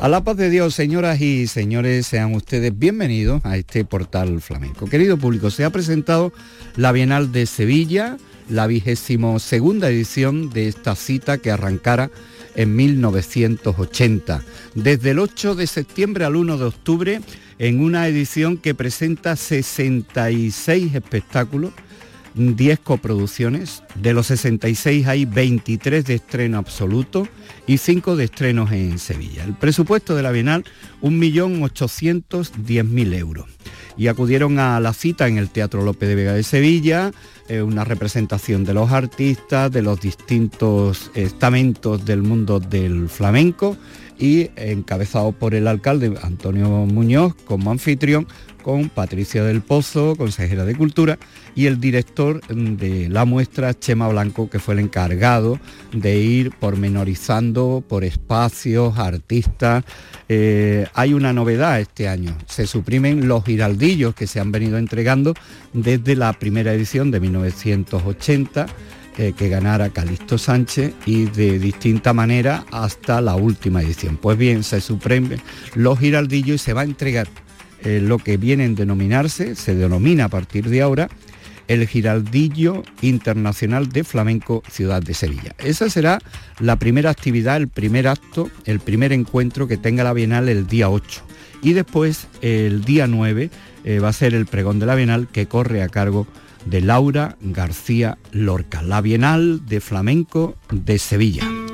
A la paz de Dios, señoras y señores, sean ustedes bienvenidos a este portal flamenco. Querido público, se ha presentado la Bienal de Sevilla, la vigésimo segunda edición de esta cita que arrancara en 1980. Desde el 8 de septiembre al 1 de octubre, en una edición que presenta 66 espectáculos, 10 coproducciones, de los 66 hay 23 de estreno absoluto y 5 de estrenos en Sevilla. El presupuesto de la Bienal, 1.810.000 euros. Y acudieron a la cita en el Teatro López de Vega de Sevilla, eh, una representación de los artistas, de los distintos estamentos del mundo del flamenco y encabezado por el alcalde Antonio Muñoz como anfitrión, con Patricia del Pozo, consejera de Cultura, y el director de la muestra, Chema Blanco, que fue el encargado de ir pormenorizando por espacios, artistas. Eh, hay una novedad este año, se suprimen los giraldillos que se han venido entregando desde la primera edición de 1980 eh, que ganara Calixto Sánchez y de distinta manera hasta la última edición. Pues bien, se suprimen los giraldillos y se va a entregar eh, lo que vienen a denominarse, se denomina a partir de ahora, el Giraldillo Internacional de Flamenco Ciudad de Sevilla. Esa será la primera actividad, el primer acto, el primer encuentro que tenga la Bienal el día 8. Y después, el día 9, eh, va a ser el pregón de la Bienal que corre a cargo de Laura García Lorca, la Bienal de Flamenco de Sevilla.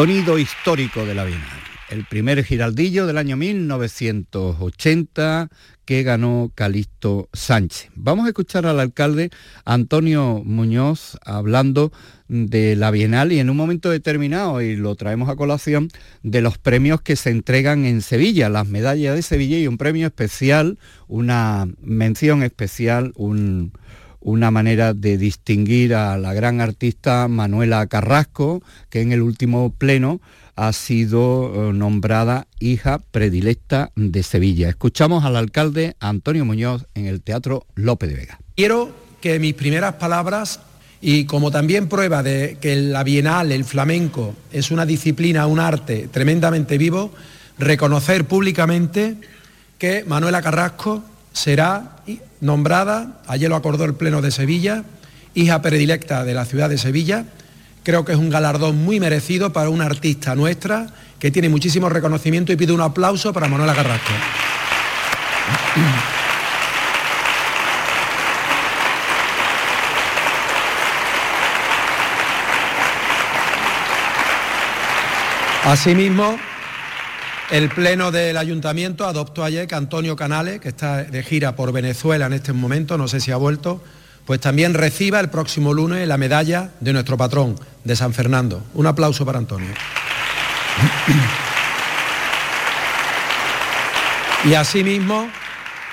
Sonido histórico de la Bienal. El primer giraldillo del año 1980 que ganó Calixto Sánchez. Vamos a escuchar al alcalde Antonio Muñoz hablando de la Bienal y en un momento determinado, y lo traemos a colación, de los premios que se entregan en Sevilla, las medallas de Sevilla y un premio especial, una mención especial, una manera de distinguir a la gran artista Manuela Carrasco, que en el último pleno ha sido eh, nombrada hija predilecta de Sevilla. Escuchamos al alcalde Antonio Muñoz en el Teatro López de Vega. Quiero que mis primeras palabras y como también prueba de que la Bienal, el flamenco, es una disciplina, un arte tremendamente vivo, reconocer públicamente que Manuela Carrasco será nombrada, ayer lo acordó el Pleno de Sevilla, hija predilecta de la ciudad de Sevilla, Creo que es un galardón muy merecido para una artista nuestra que tiene muchísimo reconocimiento y pido un aplauso para Manuela Carrasco. Asimismo, el Pleno del Ayuntamiento adoptó ayer que Antonio Canales, que está de gira por Venezuela en este momento, no sé si ha vuelto, pues también reciba el próximo lunes la medalla de nuestro patrón, de San Fernando. Un aplauso para Antonio. Y asimismo,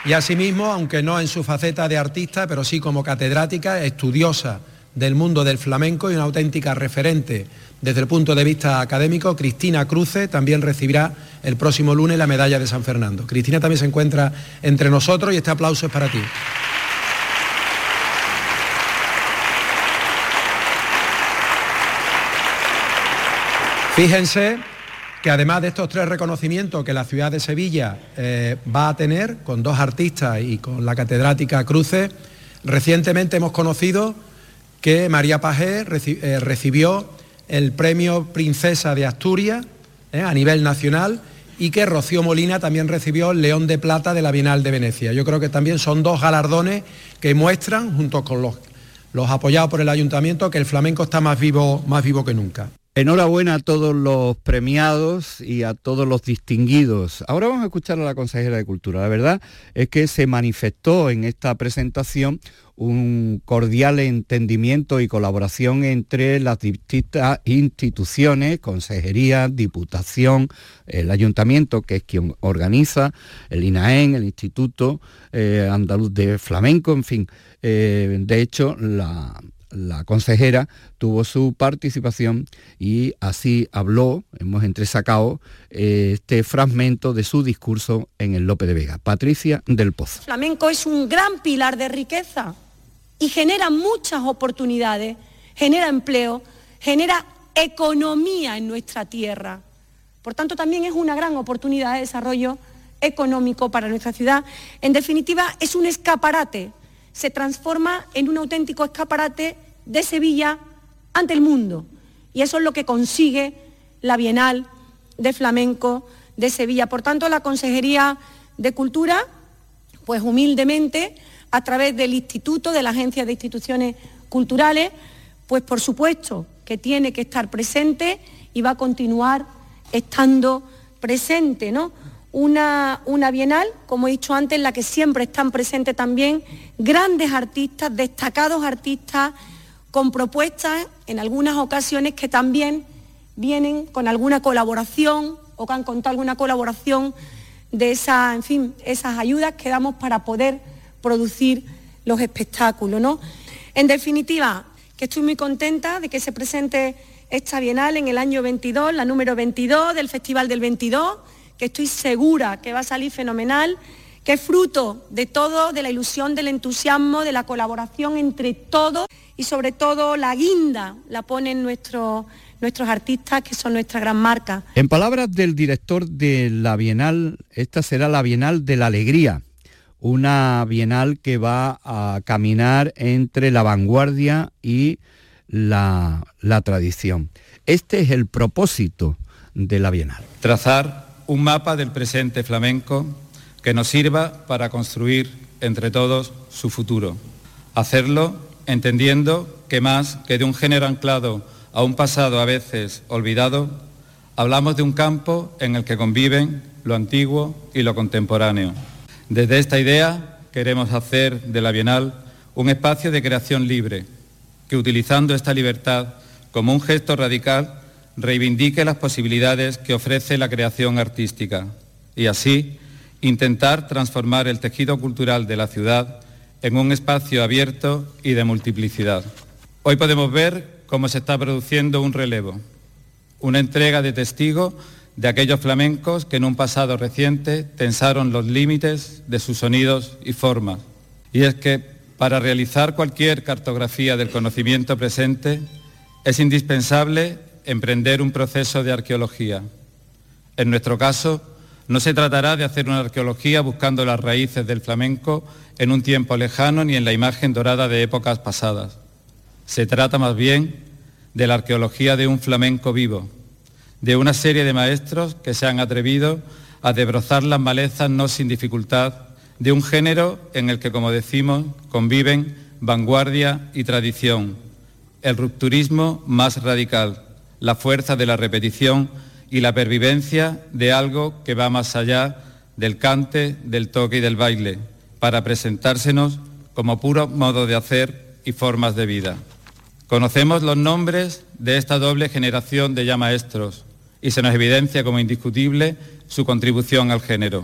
y asimismo, aunque no en su faceta de artista, pero sí como catedrática, estudiosa del mundo del flamenco y una auténtica referente desde el punto de vista académico, Cristina Cruce también recibirá el próximo lunes la medalla de San Fernando. Cristina también se encuentra entre nosotros y este aplauso es para ti. Fíjense que además de estos tres reconocimientos que la ciudad de Sevilla eh, va a tener con dos artistas y con la catedrática Cruces, recientemente hemos conocido que María Pajé eh, recibió el premio Princesa de Asturias eh, a nivel nacional y que Rocío Molina también recibió el León de Plata de la Bienal de Venecia. Yo creo que también son dos galardones que muestran, junto con los, los apoyados por el ayuntamiento, que el flamenco está más vivo, más vivo que nunca. Enhorabuena a todos los premiados y a todos los distinguidos. Ahora vamos a escuchar a la consejera de Cultura. La verdad es que se manifestó en esta presentación un cordial entendimiento y colaboración entre las distintas instituciones, consejería, diputación, el ayuntamiento, que es quien organiza, el INAEN, el Instituto eh, Andaluz de Flamenco, en fin. Eh, de hecho, la, la consejera tuvo su participación y así habló, hemos entresacado eh, este fragmento de su discurso en el Lope de Vega. Patricia del Pozo. flamenco es un gran pilar de riqueza y genera muchas oportunidades, genera empleo, genera economía en nuestra tierra. Por tanto, también es una gran oportunidad de desarrollo económico para nuestra ciudad. En definitiva, es un escaparate se transforma en un auténtico escaparate de Sevilla ante el mundo. Y eso es lo que consigue la Bienal de Flamenco de Sevilla. Por tanto, la Consejería de Cultura, pues humildemente, a través del Instituto, de la Agencia de Instituciones Culturales, pues por supuesto que tiene que estar presente y va a continuar estando presente, ¿no? Una, bienal, como he dicho antes, en la que siempre están presentes también grandes artistas, destacados artistas, con propuestas en algunas ocasiones que también vienen con alguna colaboración o que han contado alguna colaboración de esa, en fin, esas ayudas que damos para poder producir los espectáculos. ¿no? En definitiva, que estoy muy contenta de que se presente esta Bienal en el año 22, la número 22 del Festival del 22 que estoy segura que va a salir fenomenal, que es fruto de todo, de la ilusión, del entusiasmo, de la colaboración entre todos y sobre todo la guinda la ponen nuestros nuestros artistas que son nuestra gran marca. En palabras del director de la Bienal, esta será la Bienal de la Alegría, una Bienal que va a caminar entre la vanguardia y la, la tradición. Este es el propósito de la Bienal. Trazar un mapa del presente flamenco que nos sirva para construir entre todos su futuro. Hacerlo entendiendo que más que de un género anclado a un pasado a veces olvidado, Hablamos de un campo en el que conviven lo antiguo y lo contemporáneo. Desde esta idea queremos hacer de la Bienal un espacio de creación libre, que utilizando esta libertad como un gesto radical reivindique las posibilidades que ofrece la creación artística y así intentar transformar el tejido cultural de la ciudad en un espacio abierto y de multiplicidad. Hoy podemos ver cómo se está produciendo un relevo, una entrega de testigo de aquellos flamencos que en un pasado reciente tensaron los límites de sus sonidos y formas. Y es que para realizar cualquier cartografía del conocimiento presente es indispensable emprender un proceso de arqueología. En nuestro caso, no se tratará de hacer una arqueología buscando las raíces del flamenco en un tiempo lejano ni en la imagen dorada de épocas pasadas. Se trata más bien de la arqueología de un flamenco vivo, de una serie de maestros que se han atrevido a debrozar las malezas no sin dificultad de un género en el que, como decimos, conviven vanguardia y tradición, el rupturismo más radical, la fuerza de la repetición y la pervivencia de algo que va más allá del cante, del toque y del baile, para presentársenos como puro modo de hacer y formas de vida. Conocemos los nombres de esta doble generación de ya maestros y se nos evidencia como indiscutible su contribución al género.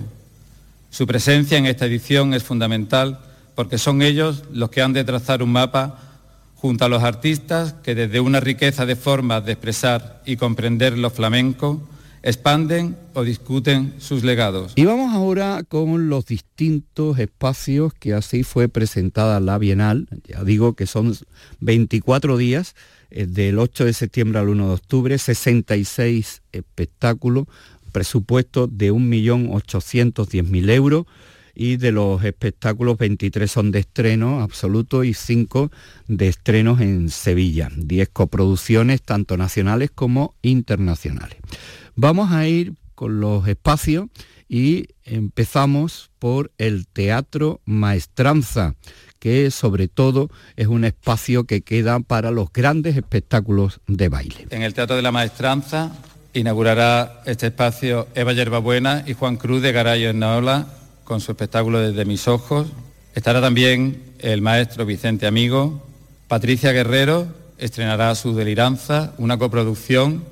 Su presencia en esta edición es fundamental porque son ellos los que han de trazar un mapa junto a los artistas que desde una riqueza de formas de expresar y comprender lo flamenco expanden o discuten sus legados. Y vamos ahora con los distintos espacios que así fue presentada la Bienal. Ya digo que son 24 días, eh, del 8 de septiembre al 1 de octubre, 66 espectáculos, presupuesto de 1.810.000 euros y de los espectáculos 23 son de estreno absoluto y 5 de estrenos en Sevilla. 10 coproducciones tanto nacionales como internacionales. Vamos a ir con los espacios y empezamos por el Teatro Maestranza, que sobre todo es un espacio que queda para los grandes espectáculos de baile. En el Teatro de la Maestranza inaugurará este espacio Eva Yerbabuena y Juan Cruz de Garayo en Naola con su espectáculo Desde mis ojos. Estará también el maestro Vicente Amigo. Patricia Guerrero estrenará su Deliranza, una coproducción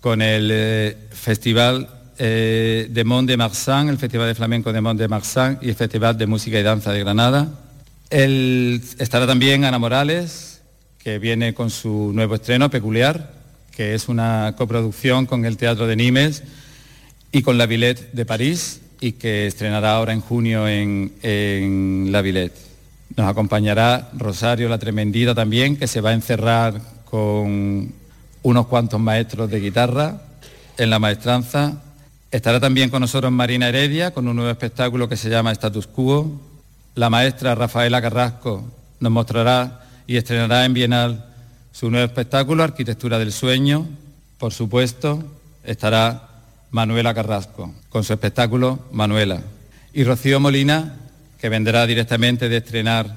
con el eh, Festival eh, de Mont de Marsan, el Festival de Flamenco de Mont de Marsan y el Festival de Música y Danza de Granada. estará también Ana Morales, que viene con su nuevo estreno, Peculiar, que es una coproducción con el Teatro de Nimes y con la Villette de París y que estrenará ahora en junio en, la Villette. Nos acompañará Rosario La Tremendida también, que se va a encerrar con unos cuantos maestros de guitarra en la maestranza. Estará también con nosotros Marina Heredia con un nuevo espectáculo que se llama Status Quo. La maestra Rafaela Carrasco nos mostrará y estrenará en Bienal su nuevo espectáculo Arquitectura del Sueño. Por supuesto, estará Manuela Carrasco con su espectáculo Manuela. Y Rocío Molina, que vendrá directamente de estrenar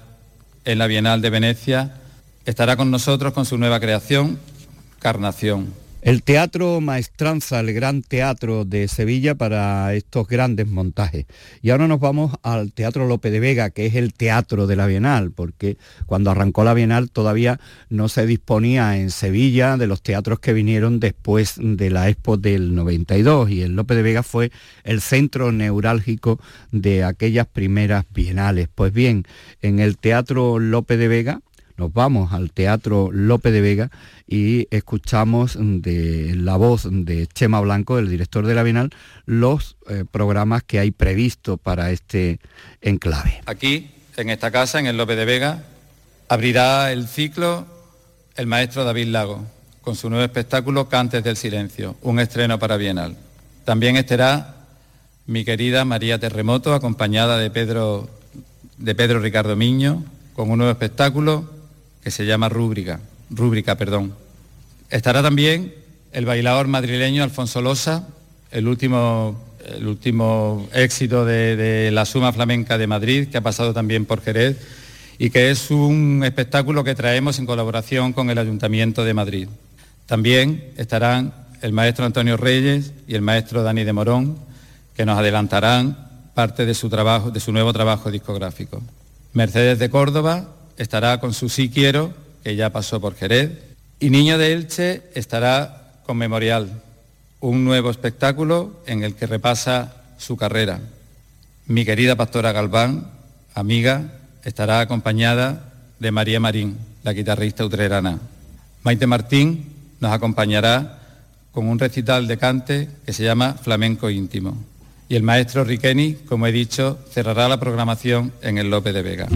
en la Bienal de Venecia, estará con nosotros con su nueva creación Carnación. El Teatro Maestranza, el gran teatro de Sevilla para estos grandes montajes. Y ahora nos vamos al Teatro Lope de Vega, que es el teatro de la Bienal, porque cuando arrancó la Bienal todavía no se disponía en Sevilla de los teatros que vinieron después de la Expo del 92 y el Lope de Vega fue el centro neurálgico de aquellas primeras bienales. Pues bien, en el Teatro Lope de Vega nos vamos al Teatro Lope de Vega y escuchamos de la voz de Chema Blanco, el director de la Bienal, los eh, programas que hay previsto para este enclave. Aquí, en esta casa, en el Lope de Vega, abrirá el ciclo el maestro David Lago, con su nuevo espectáculo Cantes del Silencio, un estreno para Bienal. También estará mi querida María Terremoto, acompañada de Pedro, de Pedro Ricardo Miño, con un nuevo espectáculo que se llama Rúbrica, Rúbrica, perdón. Estará también el bailador madrileño Alfonso Losa, el último, el último éxito de, la Suma Flamenca de Madrid, que ha pasado también por Jerez, y que es un espectáculo que traemos en colaboración con el Ayuntamiento de Madrid. También estarán el maestro Antonio Reyes y el maestro Dani de Morón, que nos adelantarán parte de su, trabajo, de su nuevo trabajo discográfico. Mercedes de Córdoba estará con su Sí Quiero, que ya pasó por Jerez, y Niño de Elche estará con Memorial, un nuevo espectáculo en el que repasa su carrera. Mi querida pastora Galván, amiga, estará acompañada de María Marín, la guitarrista utrerana. Maite Martín nos acompañará con un recital de cante que se llama Flamenco Íntimo. Y el maestro Riqueni, como he dicho, cerrará la programación en el Lope de Vega.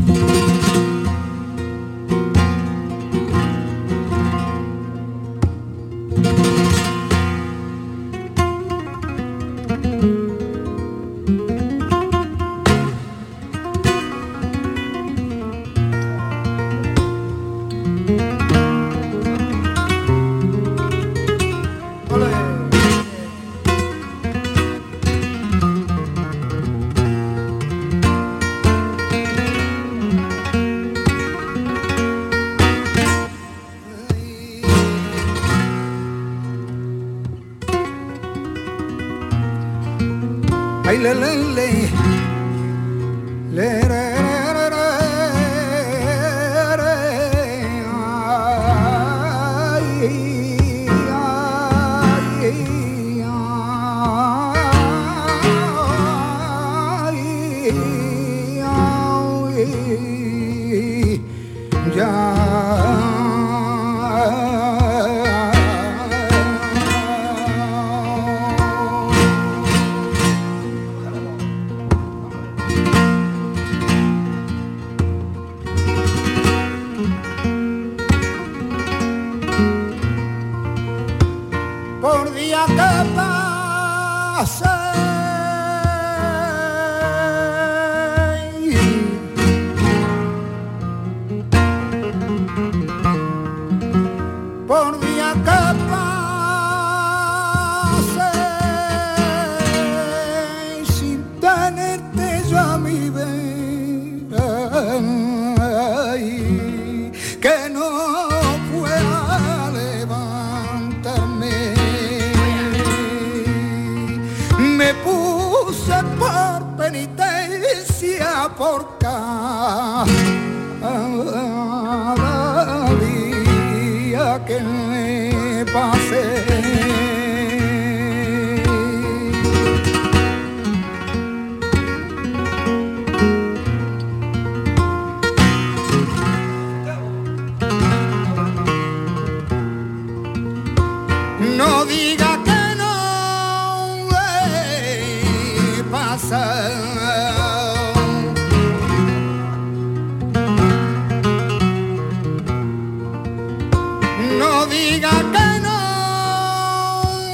diga que no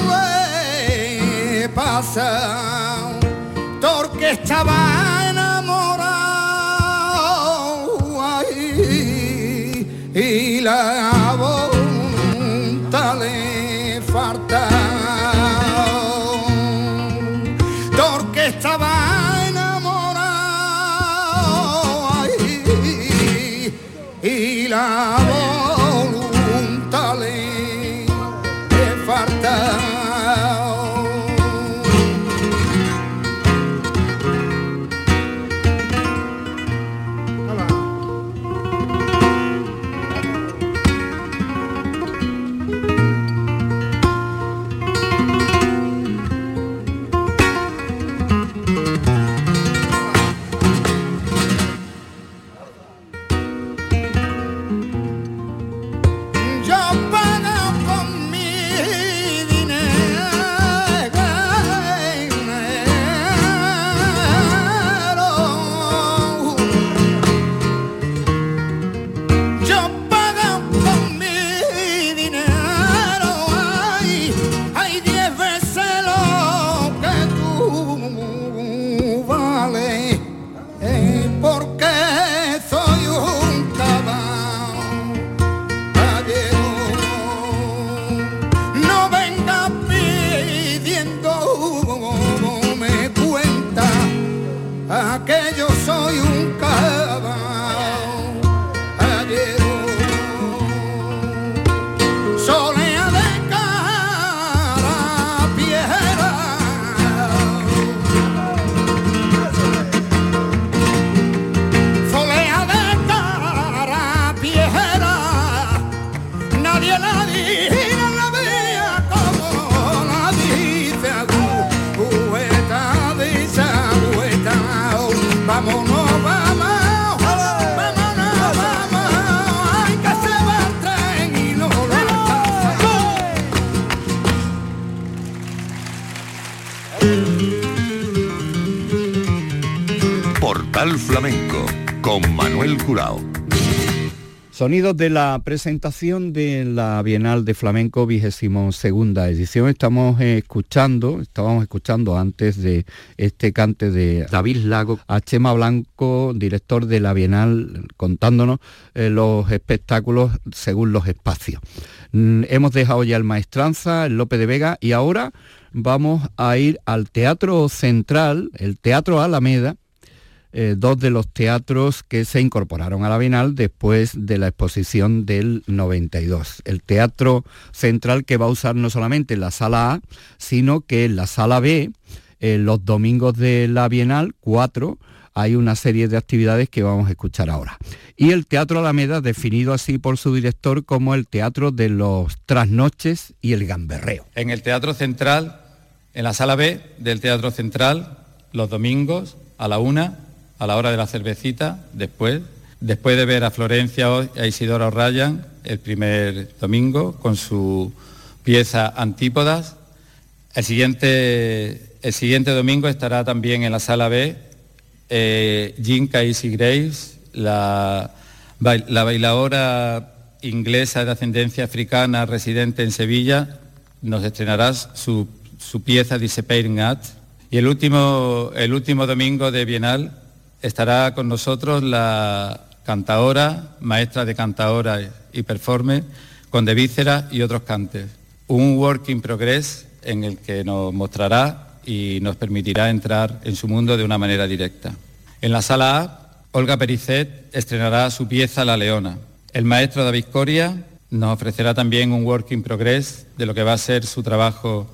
le pasa, porque estaba. Sonidos de la presentación de la Bienal de Flamenco vigésimo segunda edición. Estamos escuchando, estábamos escuchando antes de este cante de David Lago a Chema Blanco, director de la Bienal, contándonos eh, los espectáculos según los espacios. Mm, hemos dejado ya el Maestranza, el Lope de Vega y ahora vamos a ir al Teatro Central, el Teatro Alameda, eh, dos de los teatros que se incorporaron a la Bienal después de la exposición del 92. El Teatro Central que va a usar no solamente la sala A, sino que en la sala B, eh, los domingos de la Bienal, cuatro, hay una serie de actividades que vamos a escuchar ahora. Y el Teatro Alameda, definido así por su director como el Teatro de los Trasnoches y el Gamberreo. En el Teatro Central, en la sala B del Teatro Central, los domingos a la una a la hora de la cervecita, después, después de ver a Florencia a Isidora Ryan el primer domingo con su pieza Antípodas. El siguiente, el siguiente domingo estará también en la sala B eh, Jinka la, la bailadora inglesa de ascendencia africana residente en Sevilla, nos estrenará su, su pieza Disappearing At. Y el último, el último domingo de Bienal estará con nosotros la cantaora, maestra de cantaora y performe, con de víscera y otros cantes. Un work in progress en el que nos mostrará y nos permitirá entrar en su mundo de una manera directa. En la sala A, Olga Pericet estrenará su pieza La Leona. El maestro David Coria nos ofrecerá también un work in progress de lo que va a ser su trabajo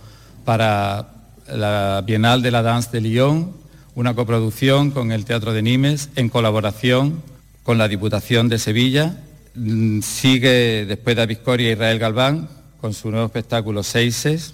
para la Bienal de la Danse de Lyon una coproducción con el Teatro de Nimes en colaboración con la Diputación de Sevilla. Mm, sigue después de Victoria Israel Galván con su nuevo espectáculo Seises.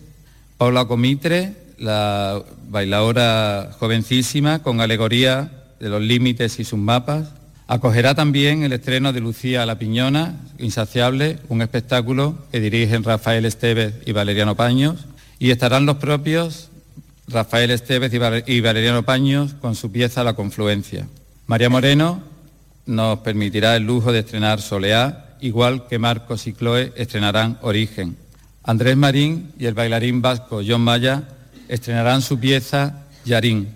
Paula Comitre, la bailadora jovencísima con alegoría de los límites y sus mapas. Acogerá también el estreno de Lucía La Piñona, Insaciable, un espectáculo que dirigen Rafael Estevez y Valeriano Paños. Y estarán los propios Rafael Estevez y Valeriano Paños con su pieza La Confluencia. María Moreno nos permitirá el lujo de estrenar Soleá, igual que Marcos y Chloe estrenarán Origen. Andrés Marín y el bailarín vasco John Maya estrenarán su pieza Yarín.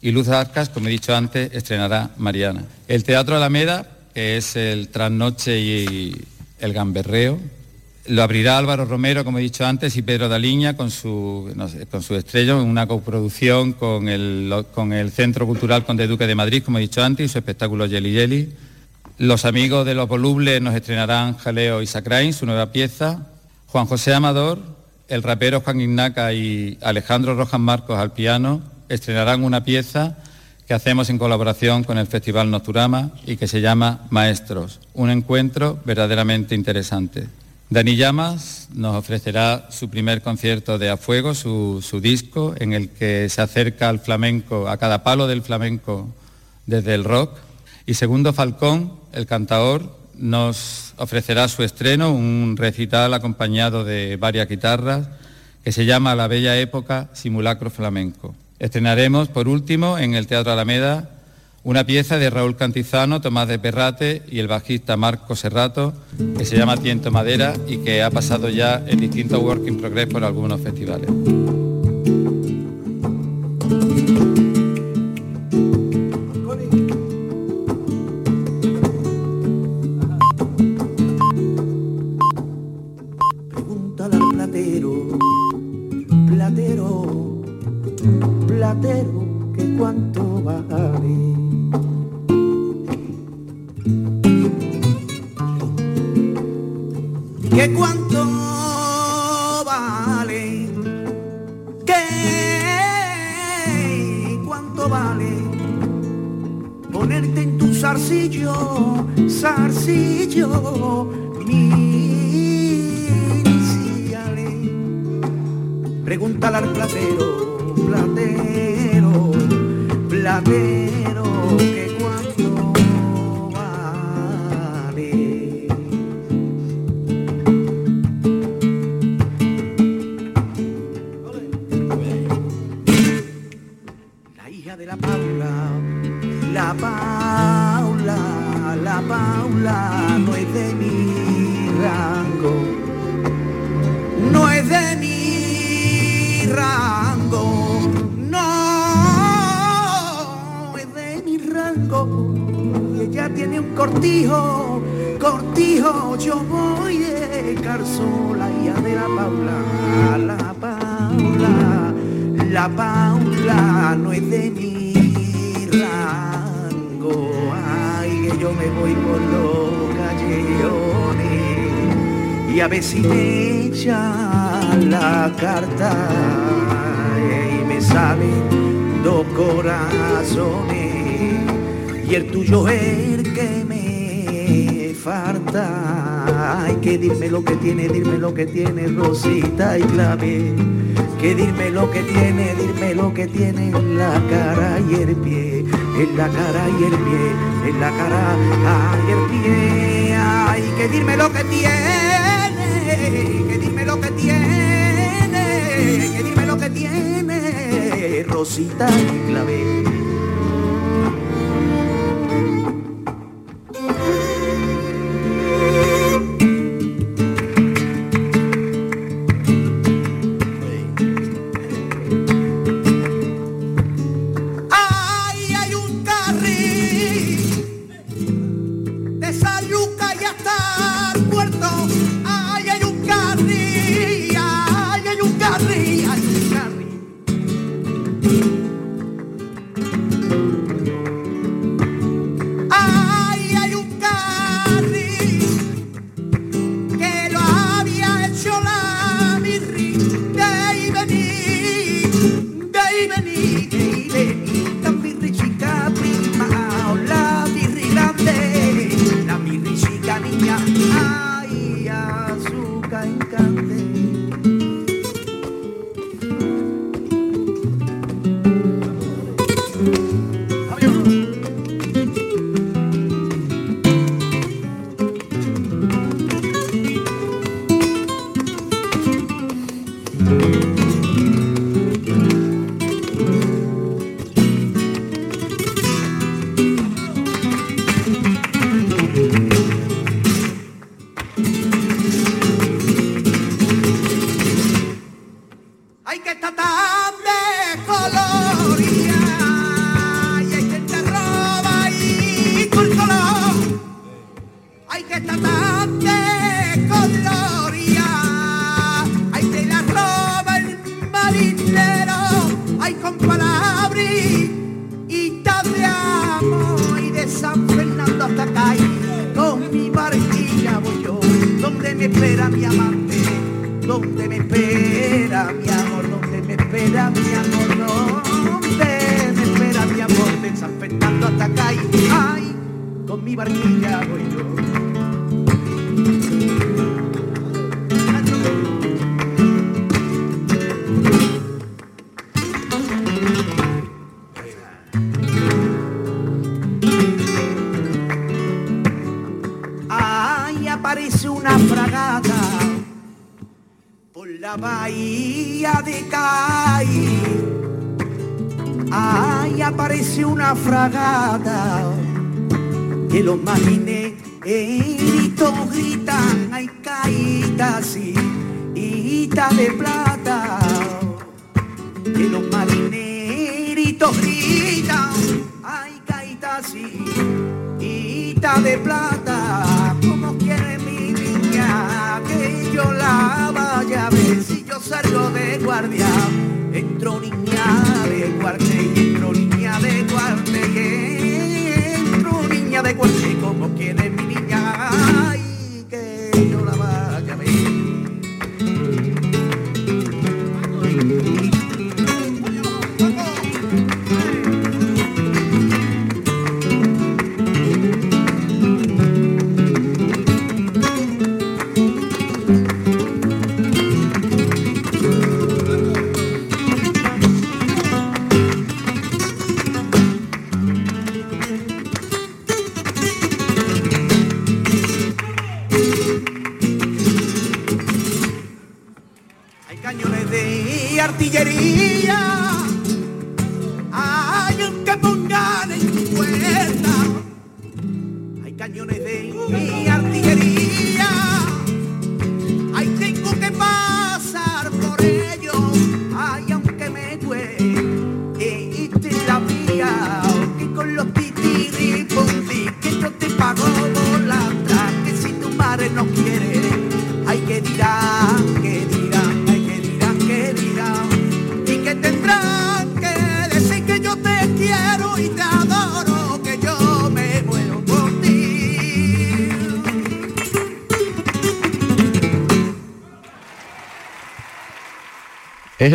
Y Luz Arcas, como he dicho antes, estrenará Mariana. El Teatro Alameda, que es el trasnoche y el gamberreo, lo abrirá Álvaro Romero, como he dicho antes, y Pedro Daliña con su, estrella en una coproducción con el, con el Centro Cultural Conde Duque de Madrid, como he dicho antes, y su espectáculo Yeli Yeli. Los amigos de Los Volubles nos estrenarán Jaleo y Sacrain, su nueva pieza. Juan José Amador, el rapero Juan Ignaca y Alejandro Rojas Marcos al piano estrenarán una pieza que hacemos en colaboración con el Festival Nocturama y que se llama Maestros, un encuentro verdaderamente interesante. Dani Llamas nos ofrecerá su primer concierto de A Fuego, su, disco, en el que se acerca al flamenco, a cada palo del flamenco desde el rock. Y Segundo Falcón, el cantador, nos ofrecerá su estreno, un recital acompañado de varias guitarras, que se llama La Bella Época Simulacro Flamenco. Estrenaremos, por último, en el Teatro Alameda, una pieza de Raúl Cantizano, Tomás de Perrate y el bajista Marco Serrato, que se llama Tiento Madera y que ha pasado ya en distintos Work in Progress por algunos festivales. Pregúntale al platero, platero, platero, que cuánto vale. Que cuánto vale, que cuánto vale ponerte en tu zarcillo, zarcillo, mi Pregúntale al platero, platero, platero No es de mi rango, no es de mi rango, no es de mi rango. Y ella tiene un cortijo, cortijo, yo voy de carzo, la hija de la Paula, la Paula, la Paula. No es de mi me voy por los callejones y a si me echa la carta y me salen dos corazones y el tuyo es el que me falta. Hay que dime lo que tiene, dime lo que tiene Rosita y clave. Que dime lo que tiene, dime lo que tiene en la cara y el pie, en la cara y el pie, en la cara y el pie. Ay, que dime lo que tiene, que dime lo que tiene, que dime lo que tiene Rosita y clave. Me espera mi amante, donde me espera mi amor, donde me espera mi amor, donde me espera mi amor, de San Fernando hasta acá y con mi barquilla voy yo. Bahía de Cay. Ahí aparece una fragata que los marineros gritan, hay caídas y hita de plata. Que los marineritos gritan, hay caídas y hita de plata. Salgo de guardia. Entro niña de guardia y entro niña de guardia y entro niña de. Y como quiere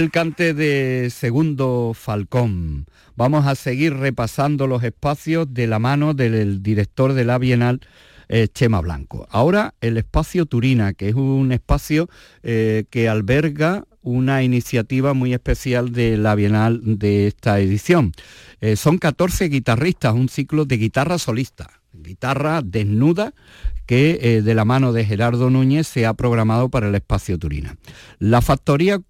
el cante de Segundo Falcón. Vamos a seguir repasando los espacios de la mano del director de la Bienal, eh, Chema Blanco. Ahora el espacio Turina, que es un espacio eh, que alberga una iniciativa muy especial de la Bienal de esta edición. Eh, son 14 guitarristas, un ciclo de guitarra solista, guitarra desnuda que de la mano de Gerardo Núñez se ha programado para el espacio Turina. La factoría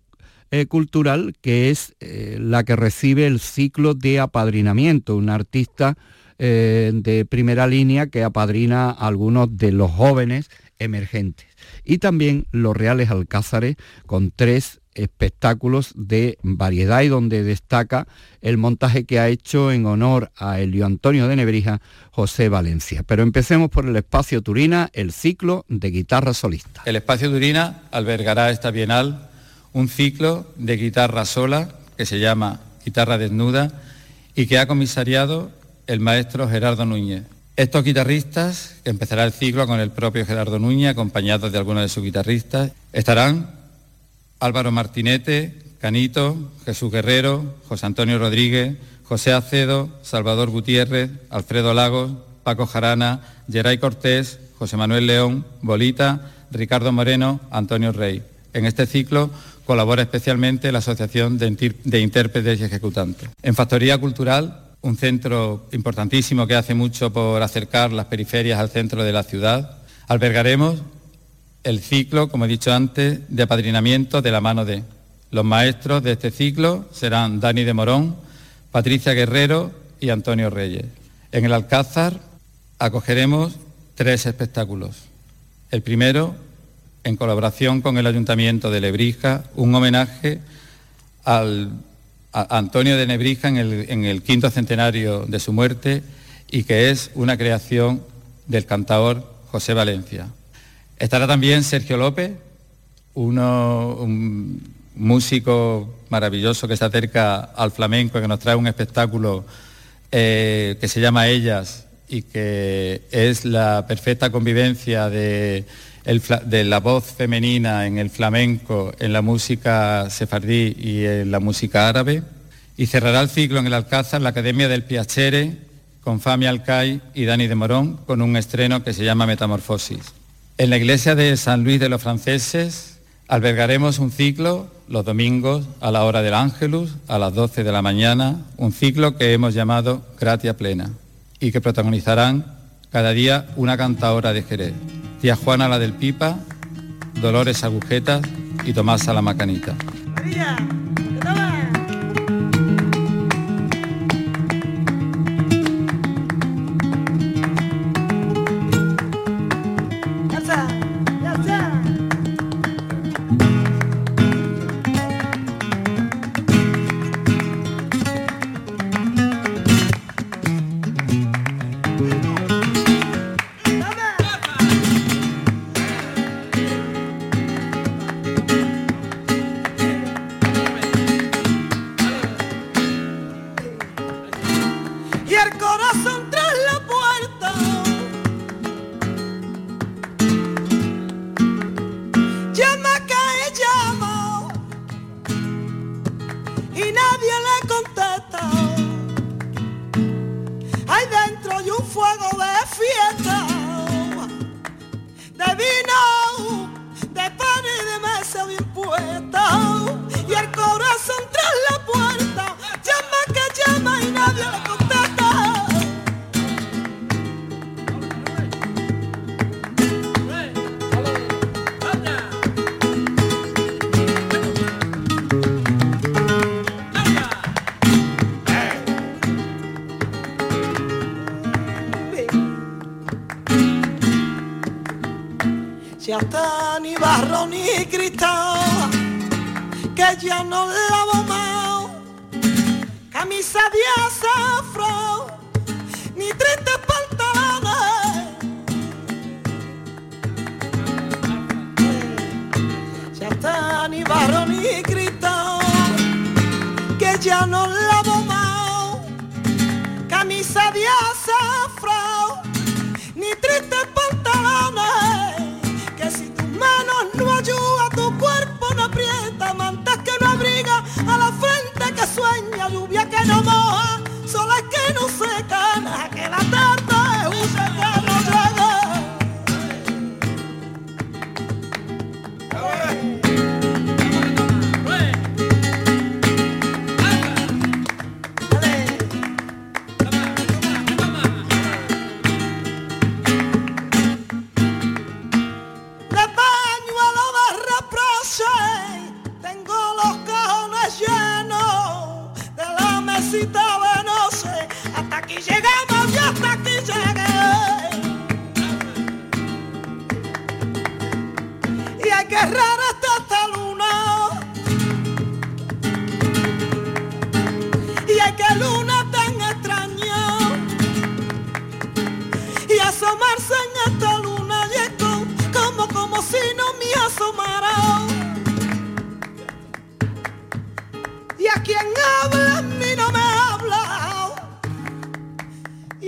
eh, cultural, que es eh, la que recibe el ciclo de apadrinamiento, un artista eh, de primera línea que apadrina a algunos de los jóvenes emergentes. Y también los Reales Alcázares con tres espectáculos de variedad y donde destaca el montaje que ha hecho en honor a Elio Antonio de Nebrija José Valencia. Pero empecemos por el espacio Turina, el ciclo de guitarra solista. El espacio Turina albergará esta bienal un ciclo de guitarra sola que se llama Guitarra Desnuda y que ha comisariado el maestro Gerardo Núñez. Estos guitarristas, empezará el ciclo con el propio Gerardo Núñez, acompañados de algunos de sus guitarristas, estarán Álvaro Martinete, Canito, Jesús Guerrero, José Antonio Rodríguez, José Acedo, Salvador Gutiérrez, Alfredo Lagos, Paco Jarana, Geray Cortés, José Manuel León, Bolita, Ricardo Moreno, Antonio Rey. En este ciclo colabora especialmente la Asociación de, Intérpretes y Ejecutantes. En Factoría Cultural, un centro importantísimo que hace mucho por acercar las periferias al centro de la ciudad, albergaremos el ciclo, como he dicho antes, de apadrinamiento de la mano de. Los maestros de este ciclo serán Dani de Morón, Patricia Guerrero y Antonio Reyes. En el Alcázar acogeremos tres espectáculos. El primero, en colaboración con el Ayuntamiento de Lebrija, un homenaje al, a Antonio de Nebrija en el, quinto centenario de su muerte y que es una creación del cantador José Valencia. Estará también Sergio López, un músico maravilloso que se acerca al flamenco, que nos trae un espectáculo eh, que se llama Ellas y que es la perfecta convivencia de, de la voz femenina en el flamenco, en la música sefardí y en la música árabe. Y cerrará el ciclo en el Alcázar la Academia del Piacere con Fami Alcai y Dani de Morón con un estreno que se llama Metamorfosis. En la iglesia de San Luis de los Franceses albergaremos un ciclo los domingos a la hora del Ángelus, a las 12 de la mañana, un ciclo que hemos llamado Gratia Plena y que protagonizarán cada día una cantadora de Jerez, tía Juana la del Pipa, Dolores Agujetas y Tomás la Macanita. Si hasta ni barro ni cristal, que ya no lavo más, camisa de azafrán, ni tristes pantalones. Si hasta ni barro ni cristal, que ya no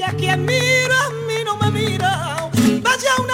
y a quien mira a mí no me mira vaya un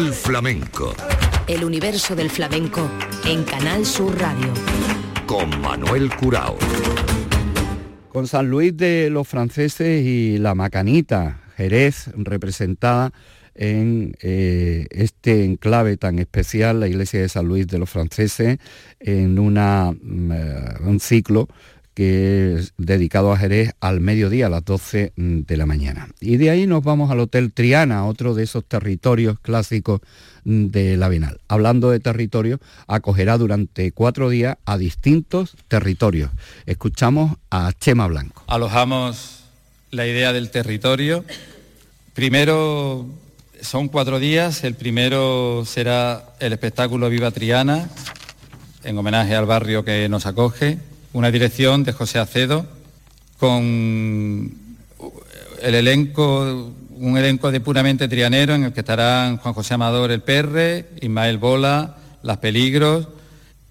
Portal Flamenco El universo del flamenco en Canal Sur Radio. con Manuel Curao. Con San Luis de los franceses y la Macanita, Jerez, representada en eh, este enclave tan especial, la iglesia de San Luis de los franceses, en una, mm, eh, un ciclo que dedicado a Jerez al mediodía, a las 12 de la mañana. Y de ahí nos vamos al Hotel Triana, otro de esos territorios clásicos mm, de la Bienal. Hablando de territorio, acogerá durante cuatro días a distintos territorios. Escuchamos a Chema Blanco. Alojamos la idea del territorio. Primero son cuatro días. El primero será el espectáculo Viva Triana, en homenaje al barrio que nos acoge. Una dirección de José Acedo, con el elenco un elenco de puramente trianero en el que estarán Juan José Amador el Perre, Ismael Bola, Las Peligros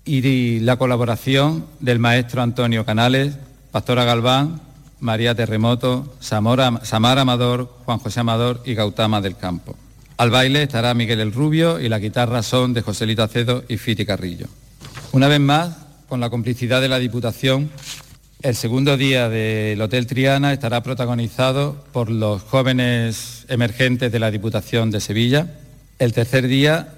y la colaboración del maestro Antonio Canales, Pastora Galván, María Terremoto, Samora, Samara Amador, Juan José Amador y Gautama del Campo. Al baile estará Miguel el Rubio y la guitarra son de Joselito Acedo y Fiti Carrillo. Una vez más, con la complicidad de la Diputación, el segundo día del Hotel Triana estará protagonizado por los jóvenes emergentes de la Diputación de Sevilla. El tercer día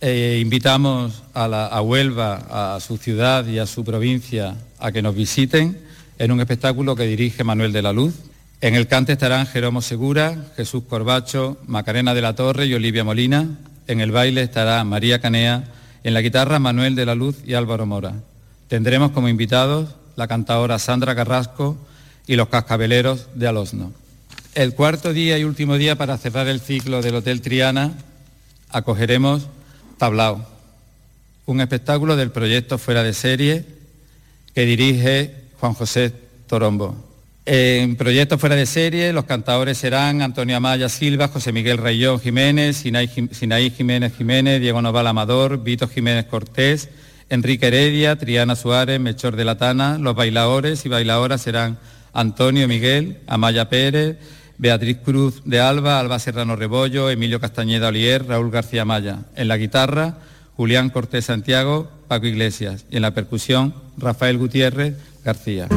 eh, invitamos a, a Huelva, a su ciudad y a su provincia a que nos visiten en un espectáculo que dirige Manuel de la Luz. En el cante estarán Jeromo Segura, Jesús Corbacho, Macarena de la Torre y Olivia Molina. En el baile estará María Canea, en la guitarra Manuel de la Luz y Álvaro Mora. Tendremos como invitados la cantadora Sandra Carrasco y los cascabeleros de Alosno. El cuarto día y último día para cerrar el ciclo del Hotel Triana acogeremos Tablao, un espectáculo del proyecto Fuera de Serie que dirige Juan José Torombo. En proyectos fuera de serie, los cantadores serán Antonio Amaya Silva, José Miguel Rayón Jiménez, Sinaí Jiménez Jiménez, Diego Noval Amador, Vito Jiménez Cortés, Enrique Heredia, Triana Suárez, Mechor de la Tana. Los bailadores y bailadoras serán Antonio Miguel, Amaya Pérez, Beatriz Cruz de Alba, Alba Serrano Rebollo, Emilio Castañeda Olier, Raúl García Maya. En la guitarra, Julián Cortés Santiago, Paco Iglesias. Y en la percusión, Rafael Gutiérrez García.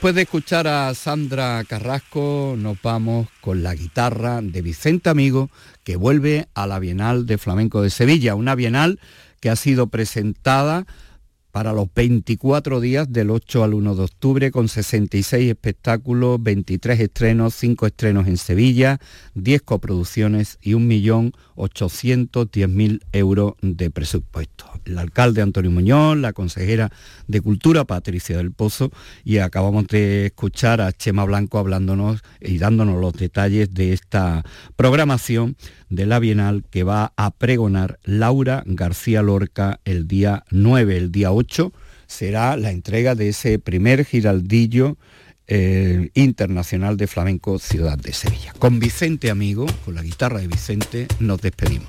Después de escuchar a Sandra Carrasco, nos vamos con la guitarra de Vicente Amigo, que vuelve a la Bienal de Flamenco de Sevilla, una Bienal que ha sido presentada para los 24 días del 8 al 1 de octubre con 66 espectáculos, 23 estrenos, 5 estrenos en Sevilla, 10 coproducciones y 1.810.000 euros de presupuesto. El alcalde Antonio Muñoz, la consejera de Cultura Patricia del Pozo y acabamos de escuchar a Chema Blanco hablándonos y dándonos los detalles de esta programación de la Bienal que va a pregonar Laura García Lorca el día 9, el día 8 será la entrega de ese primer giraldillo eh, internacional de flamenco Ciudad de Sevilla. Con Vicente Amigo, con la guitarra de Vicente, nos despedimos.